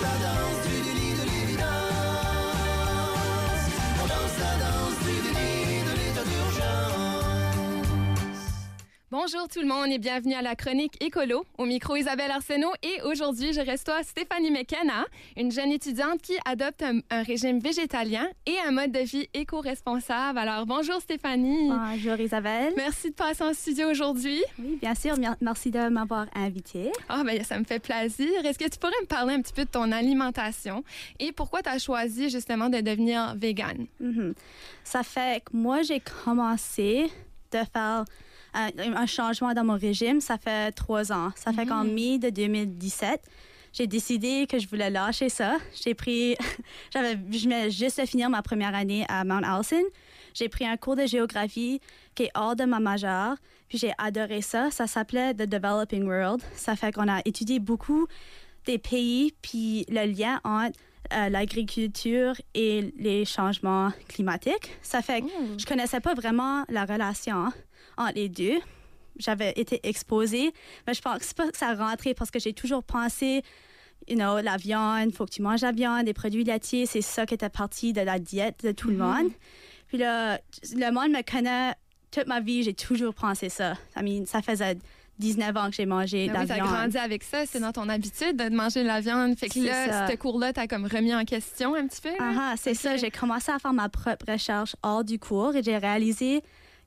shadows Bonjour tout le monde et bienvenue à la chronique écolo. Au micro Isabelle Arsenault et aujourd'hui je reçois Stéphanie McKenna, une jeune étudiante qui adopte un, un régime végétalien et un mode de vie éco-responsable. Alors bonjour Stéphanie. Bonjour Isabelle. Merci de passer en studio aujourd'hui. Oui, bien sûr. mer- Merci de m'avoir invitée. Ah ben ça me fait plaisir. Est-ce que tu pourrais me parler un petit peu de ton alimentation et pourquoi tu as choisi justement de devenir végane? Mhm. Ça fait que moi, j'ai commencé de faire un, un changement dans mon régime. Ça fait trois ans. Ça fait qu'en mai de 2017, j'ai décidé que je voulais lâcher ça. J'ai pris, j'avais, je venais juste de finir ma première année à Mount Allison. J'ai pris un cours de géographie qui est hors de ma majeure, puis j'ai adoré ça. Ça s'appelait The Developing World. Ça fait qu'on a étudié beaucoup des pays, puis le lien entre euh, l'agriculture et les changements climatiques. Ça fait que je connaissais pas vraiment la relation entre les deux. J'avais été exposée, mais je pense pas que ça rentrait parce que j'ai toujours pensé, you know, la viande, faut que tu manges la viande, des produits laitiers, c'est ça qui était partie de la diète de tout le monde. Puis là, le monde me connaît toute ma vie, j'ai toujours pensé ça. I mean, ça faisait 19 ans que j'ai mangé de Ben la oui, t'as viande. grandi avec ça, c'est dans ton habitude de manger de la viande. Fait que là, ce cours-là, t'as comme remis en question un petit peu. Ah, ah, c'est ça. J'ai commencé à faire ma propre recherche hors du cours et j'ai réalisé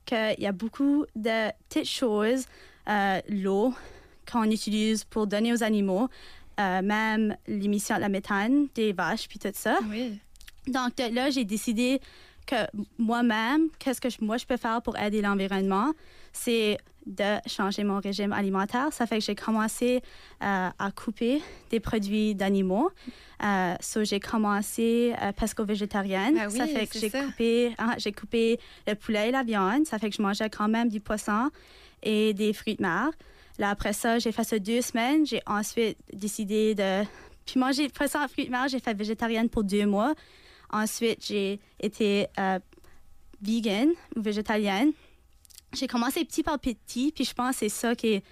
qu'il y a beaucoup de petites choses, euh, l'eau qu'on utilise pour donner aux animaux, euh, même l'émission de la méthane des vaches, puis tout ça. Oui. Donc de là, j'ai décidé que moi-même, qu'est-ce que je- moi je peux faire pour aider l'environnement, c'est de changer mon régime alimentaire. Ça fait que j'ai commencé euh, à couper des produits d'animaux. Euh, so, j'ai commencé euh, pesco-végétarienne. Oui, ça fait que j'ai coupé, ah, j'ai coupé le poulet et la viande. Ça fait que je mangeais quand même du poisson et des fruits de mer. Là, après ça, j'ai fait ça deux semaines. J'ai ensuite décidé de... Puis manger poisson et fruits de mer, j'ai fait végétarienne pour deux mois. Ensuite, j'ai été euh, vegan ou végétalienne. J'ai commencé petit par petit, puis je pense que c'est ça qui est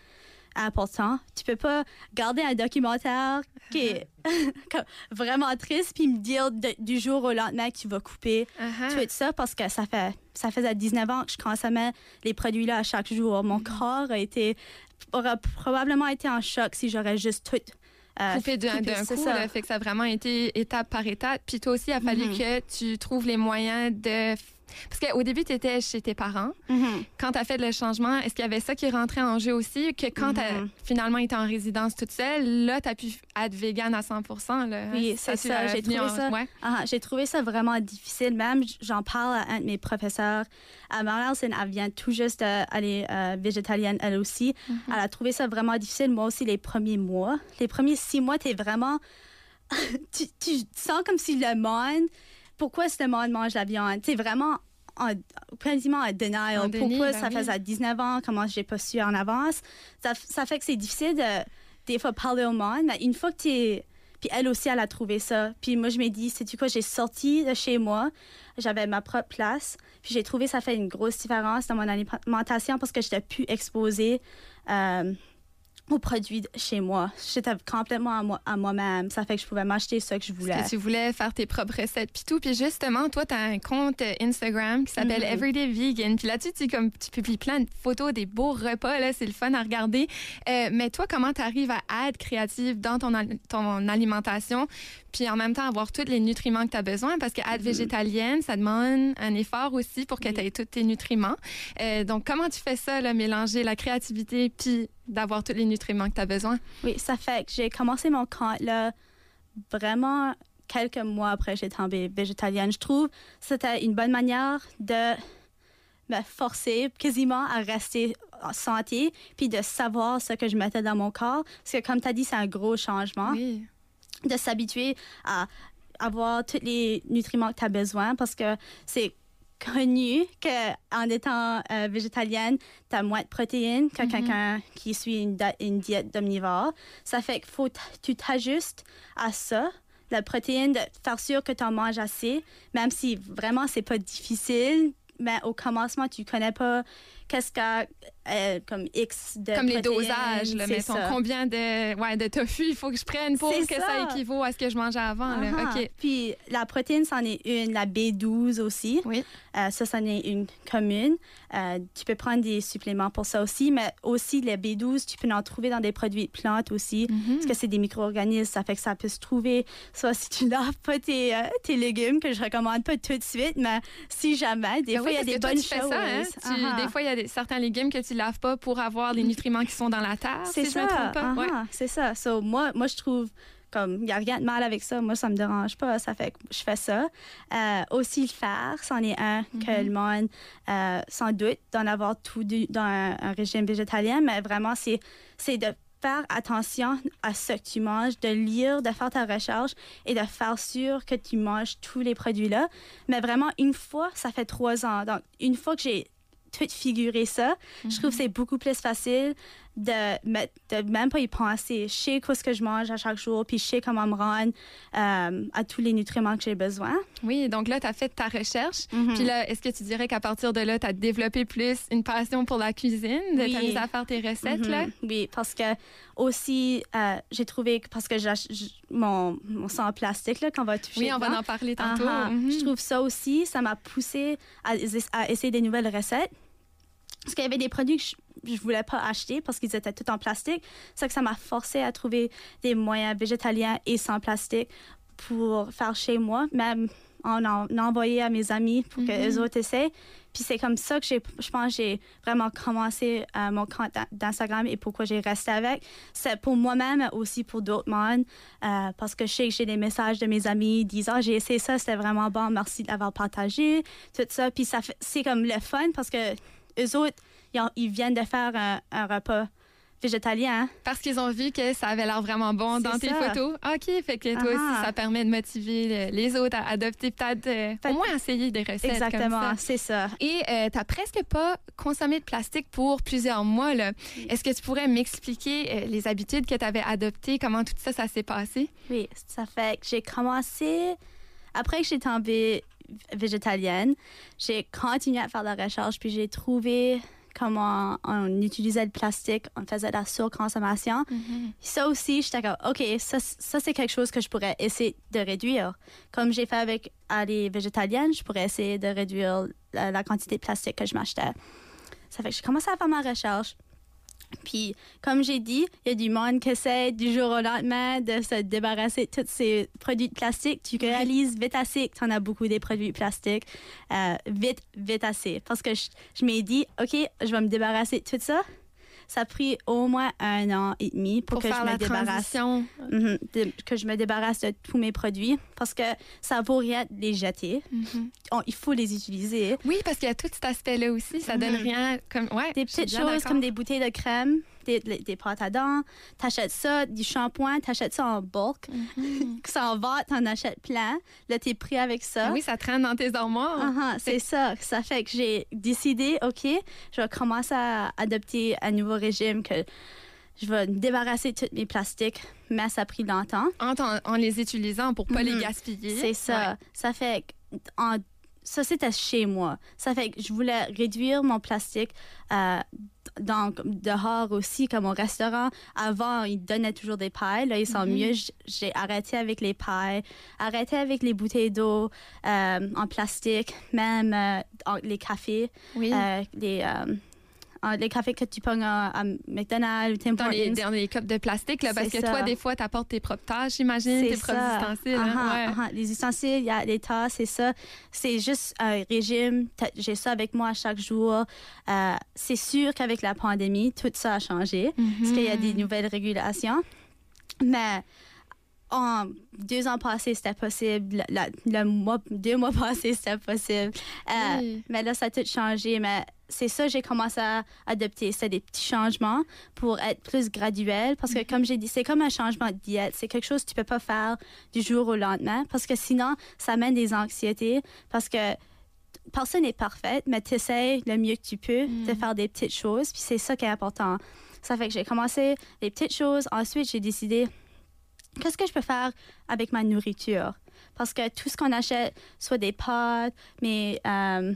important. Tu peux pas garder un documentaire qui est vraiment triste puis me dire de- du jour au lendemain que tu vas couper Uh-huh. tout ça parce que ça fait ça faisait 19 ans que je consommais les produits là à chaque jour. Mon corps a été aurait probablement été en choc si j'aurais juste tout coupé d'un coup. ça. là, fait que ça a vraiment été étape par étape. Puis toi aussi, il a fallu que tu trouves les moyens de... Parce qu'au début, tu étais chez tes parents. Mhm. Quand tu as fait le changement, est-ce qu'il y avait ça qui rentrait en jeu aussi? Que quand tu as Mhm. finalement été en résidence toute seule, là, tu as pu être végane à 100 là? Oui, c'est tu ça. l'as J'ai trouvé en- ça. ouais. Ah, j'ai trouvé ça vraiment difficile. Même, j'en parle à un de mes professeurs à Mount Allison. Elle vient tout juste d'aller euh, végétalienne, elle aussi. Elle a trouvé ça vraiment difficile. Moi aussi, les premiers mois. Les premiers six mois, t'es vraiment. tu, tu sens comme si le monde. Pourquoi ce monde mange la viande? C'est vraiment en, quasiment en denial. En déni, Pourquoi ben ça oui. faisait 19 ans? Comment j'ai pas su en avance? Ça, ça fait que c'est difficile de, des fois, parler au monde. Mais une fois que tu es. Puis elle aussi, elle a trouvé ça. Puis moi, je me dis, c'est tu quoi, j'ai sorti de chez moi, j'avais ma propre place. Puis j'ai trouvé ça fait une grosse différence dans mon alimentation parce que j'étais plus exposée euh, aux produits chez moi. J'étais complètement à, moi, à moi-même. Ça fait que je pouvais m'acheter ce que je voulais. Parce que tu voulais faire tes propres recettes puis tout. Puis justement, toi, tu as un compte euh, Instagram qui s'appelle Mhm. Everyday Vegan. Puis là-dessus, tu, comme, tu publies plein de photos des beaux repas. Là, c'est le fun à regarder. Euh, mais toi, comment tu arrives à être créative dans ton, ton alimentation puis en même temps avoir tous les nutriments que tu as besoin? Parce que être végétalienne, ça demande un effort aussi pour que tu aies tous tes nutriments. Euh, donc, comment tu fais ça, là, mélanger la créativité puis d'avoir tous les nutriments que tu as besoin? Oui, ça fait que j'ai commencé mon compte là vraiment quelques mois après que j'ai tombé végétalienne. Je trouve que c'était une bonne manière de me forcer quasiment à rester en santé puis de savoir ce que je mettais dans mon corps. Parce que comme tu as dit, c'est un gros changement Oui. de s'habituer à avoir tous les nutriments que tu as besoin parce que c'est connu qu'en étant euh, végétalienne, tu as moins de protéines que quelqu'un qui suit une, une diète d'omnivore. Ça fait qu'il faut que tu t'ajustes à ça, la protéine, de faire sûr que tu en manges assez, même si vraiment c'est pas difficile. Mais au commencement, tu connais pas qu'est-ce qu'a euh, comme X de Comme les dosages, là, c'est mettons, ça. combien de, ouais, de tofu il faut que je prenne pour que ça. ça. équivaut à ce que je mangeais avant. là. Ah, OK. Puis la protéine, c'en est une. La B12 aussi. Oui. Euh, ça, c'en est une commune. Euh, tu peux prendre des suppléments pour ça aussi, mais aussi les B12, tu peux en trouver dans des produits de plantes aussi, Mhm. parce que c'est des micro-organismes, ça fait que ça peut se trouver, soit si tu laves pas tes, tes légumes, que je recommande pas tout de suite, mais si jamais, des fois, oui, il y a des bonnes choses. ça, hein? Tu- Des fois, il y a certains légumes que tu laves pas pour avoir les nutriments qui sont dans la terre. C'est si ça. je me trompe pas? ah, Ouais. C'est ça. So, moi, moi, je trouve comme il n'y a rien de mal avec ça. Moi, ça me dérange pas. Ça fait que je fais ça. Euh, aussi, le fer, c'en est un que le monde, euh, sans doute, d'en avoir tout du- dans un, un régime végétalien, mais vraiment, c'est de faire attention à ce que tu manges, de lire, de faire ta recherche et de faire sûr que tu manges tous les produits-là. Mais vraiment, une fois, ça fait trois ans. Donc, une fois que j'ai tout figuré ça, je trouve que c'est beaucoup plus facile de, même pas y penser. Je sais quoi ce que je mange à chaque jour, puis je sais comment me rendre euh, à tous les nutriments que j'ai besoin. Oui, donc là, tu as fait ta recherche. Mhm. Puis là, est-ce que tu dirais qu'à partir de là, tu as développé plus une passion pour la cuisine, de Oui. t'amuser à faire tes recettes, là? Mhm. Oui, parce que aussi, euh, j'ai trouvé que parce que j- mon, mon sang en plastique, là, qu'on va toucher. Oui, on dedans, va en parler tantôt. aha, Mhm. Je trouve ça aussi, ça m'a poussé à, à essayer des nouvelles recettes. Parce qu'il y avait des produits que je, je voulais pas acheter parce qu'ils étaient tout en plastique. C'est que ça m'a forcé à trouver des moyens végétaliens et sans plastique pour faire chez moi, même en, en envoyer à mes amis pour que Mhm. les autres essaient. Puis c'est comme ça que j'ai, je pense, que j'ai vraiment commencé euh, mon compte d'In- d'Instagram et pourquoi j'ai resté avec. C'est pour moi-même, aussi pour d'autres mondes, euh, parce que je sais que j'ai des messages de mes amis disant j'ai essayé ça, c'était vraiment bon, merci de l'avoir partagé, tout ça. Puis ça c'est comme le fun parce que eux autres, ils, ont- ils viennent de faire un, un repas végétalien. hein. Parce qu'ils ont vu que ça avait l'air vraiment bon dans tes ça. photos. OK, fait que toi Ah. aussi, ça permet de motiver le- les autres à adopter peut-être, euh, au moins essayer des recettes Exactement, c'est ça. Et euh, t'as presque pas consommé de plastique pour plusieurs mois. là. Est-ce que tu pourrais m'expliquer euh, les habitudes que tu avais adoptées, comment tout ça, ça s'est passé? Oui, ça fait que j'ai commencé, après que j'ai tombé végétalienne, j'ai continué à faire la recherche, puis j'ai trouvé comment on utilisait le plastique, on faisait de la surconsommation. Ça aussi, j'étais comme, OK, ça, ça c'est quelque chose que je pourrais essayer de réduire. Comme j'ai fait avec les végétaliennes, je pourrais essayer de réduire la, la quantité de plastique que je m'achetais. Ça fait que j'ai commencé à faire ma recherche. Puis, comme j'ai dit, il y a du monde qui essaie du jour au lendemain de se débarrasser de tous ces produits de plastique. Tu réalises vite assez que tu en as beaucoup des produits plastiques. Euh, vite, vite assez. Parce que je, je m'ai dit, OK, je vais me débarrasser de tout ça. Ça a pris au moins un an et demi pour, Pour que faire je me la débarrasse. transition. Mhm, de- que je me débarrasse de tous mes produits parce que ça vaut rien de les jeter. Mhm. On- il faut les utiliser. Oui, parce qu'il y a tout cet aspect-là aussi. Ça donne Mhm. rien comme. Ouais, Des petites choses comme des bouteilles de crème, des, des, pâtes à dents, t'achètes ça, du shampoing, t'achètes ça en bulk. Mhm. Ça en va, t'en achètes plein. Là, t'es pris avec ça. Ah oui, ça traîne dans tes armoires. Ah, ah, c'est ça. Ça fait que j'ai décidé, OK, je vais commencer à adopter un nouveau régime que je vais me débarrasser de tous mes plastiques, mais ça a pris longtemps. En, les utilisant pour pas Mhm. les gaspiller. C'est ça. Ça fait que en- ça c'était chez moi. Ça fait que je voulais réduire mon plastique euh, dans, dehors aussi, comme au restaurant. Avant, ils donnaient toujours des pailles. Là, ils sont Mhm. mieux. J'ai arrêté avec les pailles, arrêté avec les bouteilles d'eau euh, en plastique, même euh, les cafés, Oui. euh, les, les cafés que tu pognes à, McDonald's ou Tim dans les, les cups de plastique, là, parce que ça. toi, des fois, tu apportes tes propres tâches, j'imagine, tes propres ustensiles. hein, Ah, ouais. ah, ah. Les ustensiles, il y a les tasses, c'est ça. C'est juste un régime. J'ai ça avec moi à chaque jour. Euh, c'est sûr qu'avec la pandémie, tout ça a changé parce qu'il y a des Mhm. nouvelles régulations. Mais en deux ans passés, c'était possible. La- le mois, deux mois passés, c'était possible. Euh, Oui. Mais là, ça a tout changé. Mais c'est ça que j'ai commencé à adopter. C'est des petits changements pour être plus graduel. Parce que, comme j'ai dit, c'est comme un changement de diète. C'est quelque chose que tu peux pas faire du jour au lendemain. Parce que sinon, ça amène des anxiétés. Parce que personne n'est parfaite, mais tu essaies le mieux que tu peux de faire des petites choses. Puis c'est ça qui est important. Ça fait que j'ai commencé les petites choses. Ensuite, j'ai décidé qu'est-ce que je peux faire avec ma nourriture? Parce que tout ce qu'on achète, soit des pâtes, mes, euh,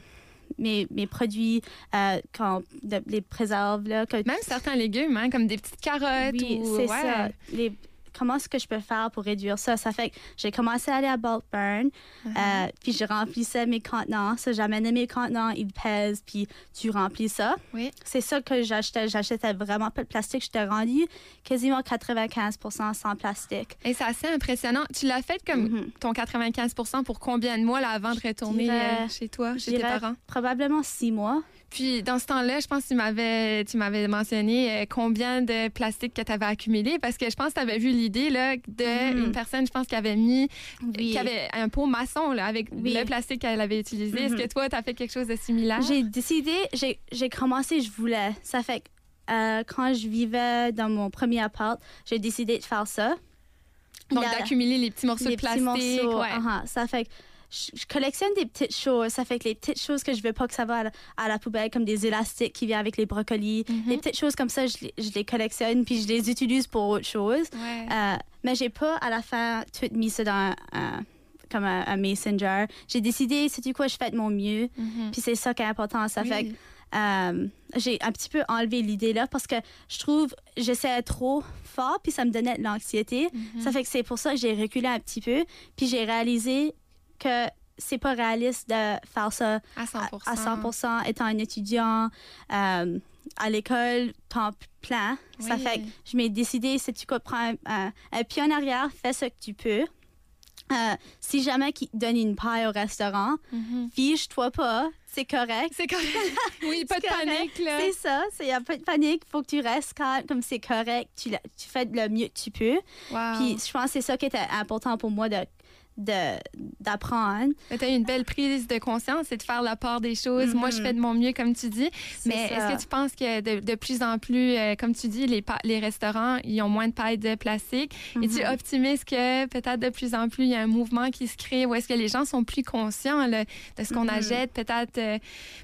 mes, mes produits, euh, quand, de- les préserves, là, que, Même certains légumes, hein, comme des petites carottes. oui, ou, c'est ouais. ça. Les, comment est-ce que je peux faire pour réduire ça? Ça fait que j'ai commencé à aller à bulk burn, Uh-huh. euh, puis je remplissais mes contenants. Ça, j'amenais mes contenants, ils pèsent, puis tu remplis ça. Oui. C'est ça que j'achetais. J'achetais vraiment pas de plastique. J'étais rendue quasiment 95% sans plastique. Et c'est assez impressionnant. Tu l'as fait comme Mhm. ton 95 pour combien de mois là, avant de retourner dirais- euh, chez toi, chez tes parents? Probablement six mois. Puis dans ce temps-là, je pense que tu m'avais, tu m'avais mentionné euh, combien de plastique que tu avais accumulé parce que je pense que tu avais vu l'idée là, de une personne, je pense, qui avait mis, Oui. qui avait un pot maçon là, avec Oui. le plastique qu'elle avait utilisé. Est-ce Mhm. que toi, tu as fait quelque chose de similaire? J'ai décidé, j'ai j'ai commencé, je voulais. Ça fait que euh, quand je vivais dans mon premier appart, j'ai décidé de faire ça. Donc d'accumuler les petits morceaux les de plastique. morceaux. ouais. uh-huh. Ça fait que je, je collectionne des petites choses. Ça fait que les petites choses que je veux pas que ça va à la, à la poubelle, comme des élastiques qui viennent avec les brocolis, les petites choses comme ça, je, les- je les collectionne puis je les utilise pour autre chose. Ouais. Euh, mais j'ai pas à la fin tout mis ça dans un, comme un, jar. J'ai décidé, c'est du quoi, je fais de mon mieux. Mhm. Puis c'est ça qui est important. Ça Oui. fait que euh, j'ai un petit peu enlevé l'idée là parce que je trouve j'essayais trop fort puis ça me donnait de l'anxiété. Mhm. Ça fait que c'est pour ça que j'ai reculé un petit peu puis j'ai réalisé que c'est pas réaliste de faire ça à 100 à, à 100 étant un étudiant euh, à l'école temps plein. Ça Oui. fait que je m'ai décidé si tu quoi prends un, pied en arrière, fais ce que tu peux. Euh, si jamais qui donne une paille au restaurant, Mhm. fiche-toi pas, c'est correct. C'est correct. oui, pas de correct. panique là. C'est ça, il n'y a pas de panique. faut que tu restes calme, comme c'est correct. Tu, tu fais le mieux que tu peux. Wow. Puis je pense que c'est ça qui était important pour moi de- d'apprendre. Tu as une belle prise de conscience et de faire la part des choses. Moi, je Mhm. fais de mon mieux, comme tu dis. Mais est-ce que tu penses que de, de plus en plus, euh, comme tu dis, les, les restaurants, ils ont moins de pailles de plastique? Et tu Mhm. optimises que peut-être de plus en plus, il y a un mouvement qui se crée où est-ce que les gens sont plus conscients là, de ce qu'on Mhm. achète? Peut-être euh,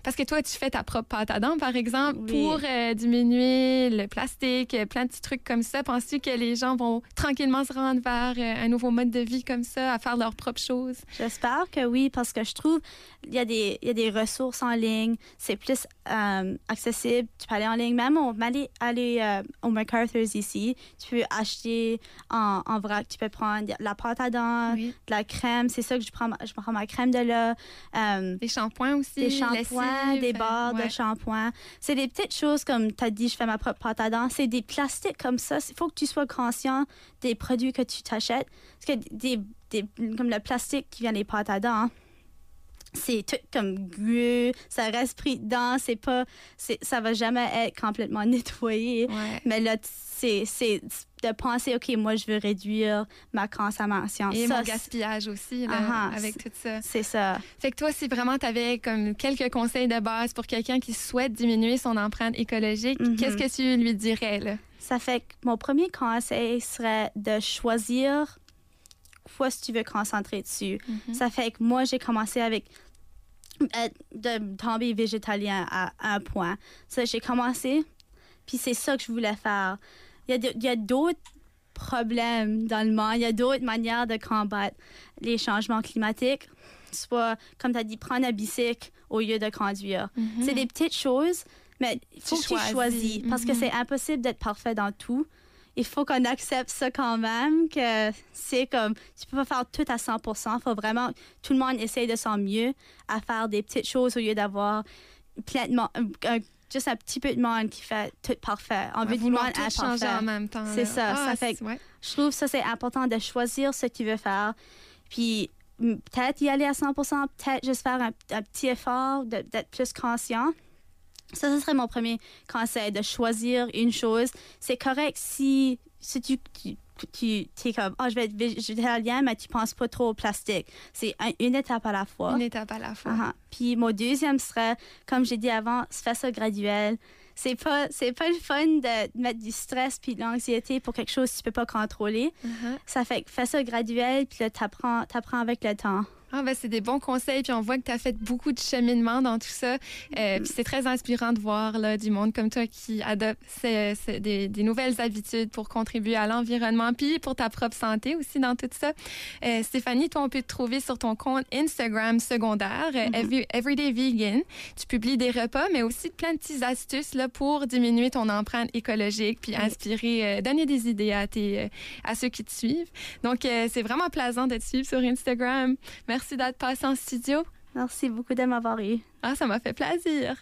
parce que toi, tu fais ta propre pâte à dents, par exemple, Oui. pour euh, diminuer le plastique, plein de petits trucs comme ça. Penses-tu que les gens vont tranquillement se rendre vers un nouveau mode de vie comme ça, à faire leurs propres choses? J'espère que oui, parce que je trouve il y, a des, il y a des ressources en ligne, c'est plus euh, accessible. Tu peux aller en ligne, même on aller, aller euh, au MacArthur's ici, tu peux acheter en, en vrac, tu peux prendre de la pâte à dents, Oui. de la crème, c'est ça que je prends, ma- je prends ma crème de là. euh, Des shampoings aussi. des shampoings, des barres ouais. de shampoing. C'est des petites choses comme tu as dit, je fais ma propre pâte à dents. C'est des plastiques comme ça. Il faut que tu sois conscient des produits que tu t'achètes. Parce que des, des- comme le plastique qui vient des pâtes à dents, c'est tout comme glueux, ça reste pris dedans, c'est pas, c'est, ça va jamais être complètement nettoyé. Ouais. Mais là, c'est, c'est de penser, OK, moi, je veux réduire ma consommation. Et Ça, mon gaspillage aussi, là, Ah, avec tout ça. c'est ça. Fait que toi, si vraiment tu avais comme quelques conseils de base pour quelqu'un qui souhaite diminuer son empreinte écologique, Mhm. qu'est-ce que tu lui dirais, là? Ça fait que mon premier conseil serait de choisir quoi si tu veux concentrer dessus. Mhm. Ça fait que moi, j'ai commencé avec euh, de tomber végétalien à, un point. Ça, j'ai commencé, puis c'est ça que je voulais faire. Il y a d'autres problèmes dans le monde, il y a d'autres manières de combattre les changements climatiques. Soit, comme tu as dit, prendre un bicycle au lieu de conduire. Mhm. C'est des petites choses, mais il faut Tu que tu choisis. choisis parce que Mhm. c'est impossible d'être parfait dans tout. Il faut qu'on accepte ça quand même, que c'est comme, tu peux pas faire tout à 100 Il faut vraiment, tout le monde essaye de son mieux à faire des petites choses au lieu d'avoir plein de monde- un- juste un petit peu de monde qui fait tout parfait. On À veut du monde tout changer en même temps. C'est là. ça, Ah, ça fait ouais. Je trouve ça, c'est important de choisir ce que tu veux faire. Puis peut-être y aller à 100% peut-être juste faire un, un petit effort d'être plus conscient. Ça, ce serait mon premier conseil, de choisir une chose. C'est correct si, si tu, tu, tu es comme, oh, je vais être végétalien, mais tu penses pas trop au plastique. C'est un- une étape à la fois. Une étape à la fois. Uh-huh. Puis mon deuxième serait, comme j'ai dit avant, fais ça graduel. C'est pas, c'est pas le fun de mettre du stress puis de l'anxiété pour quelque chose que tu peux pas contrôler. Mhm. Ça fait que fais ça graduel, puis là, t'apprends, t'apprends avec le temps. Ah ben c'est des bons conseils, puis on voit que tu as fait beaucoup de cheminement dans tout ça. Euh, Puis c'est très inspirant de voir là, du monde comme toi qui adopte ces- ces- des, des nouvelles habitudes pour contribuer à l'environnement, puis pour ta propre santé aussi dans tout ça. Euh, Stéphanie, toi, on peut te trouver sur ton compte Instagram secondaire, euh, Every- Everyday Vegan. Tu publies des repas, mais aussi plein de petites astuces là, pour diminuer ton empreinte écologique, puis inspirer, euh, donner des idées à, tes, à ceux qui te suivent. Donc, c'est vraiment plaisant de te suivre sur Instagram. Merci d'être passé en studio. Merci beaucoup de m'avoir eu. Ah, ça m'a fait plaisir.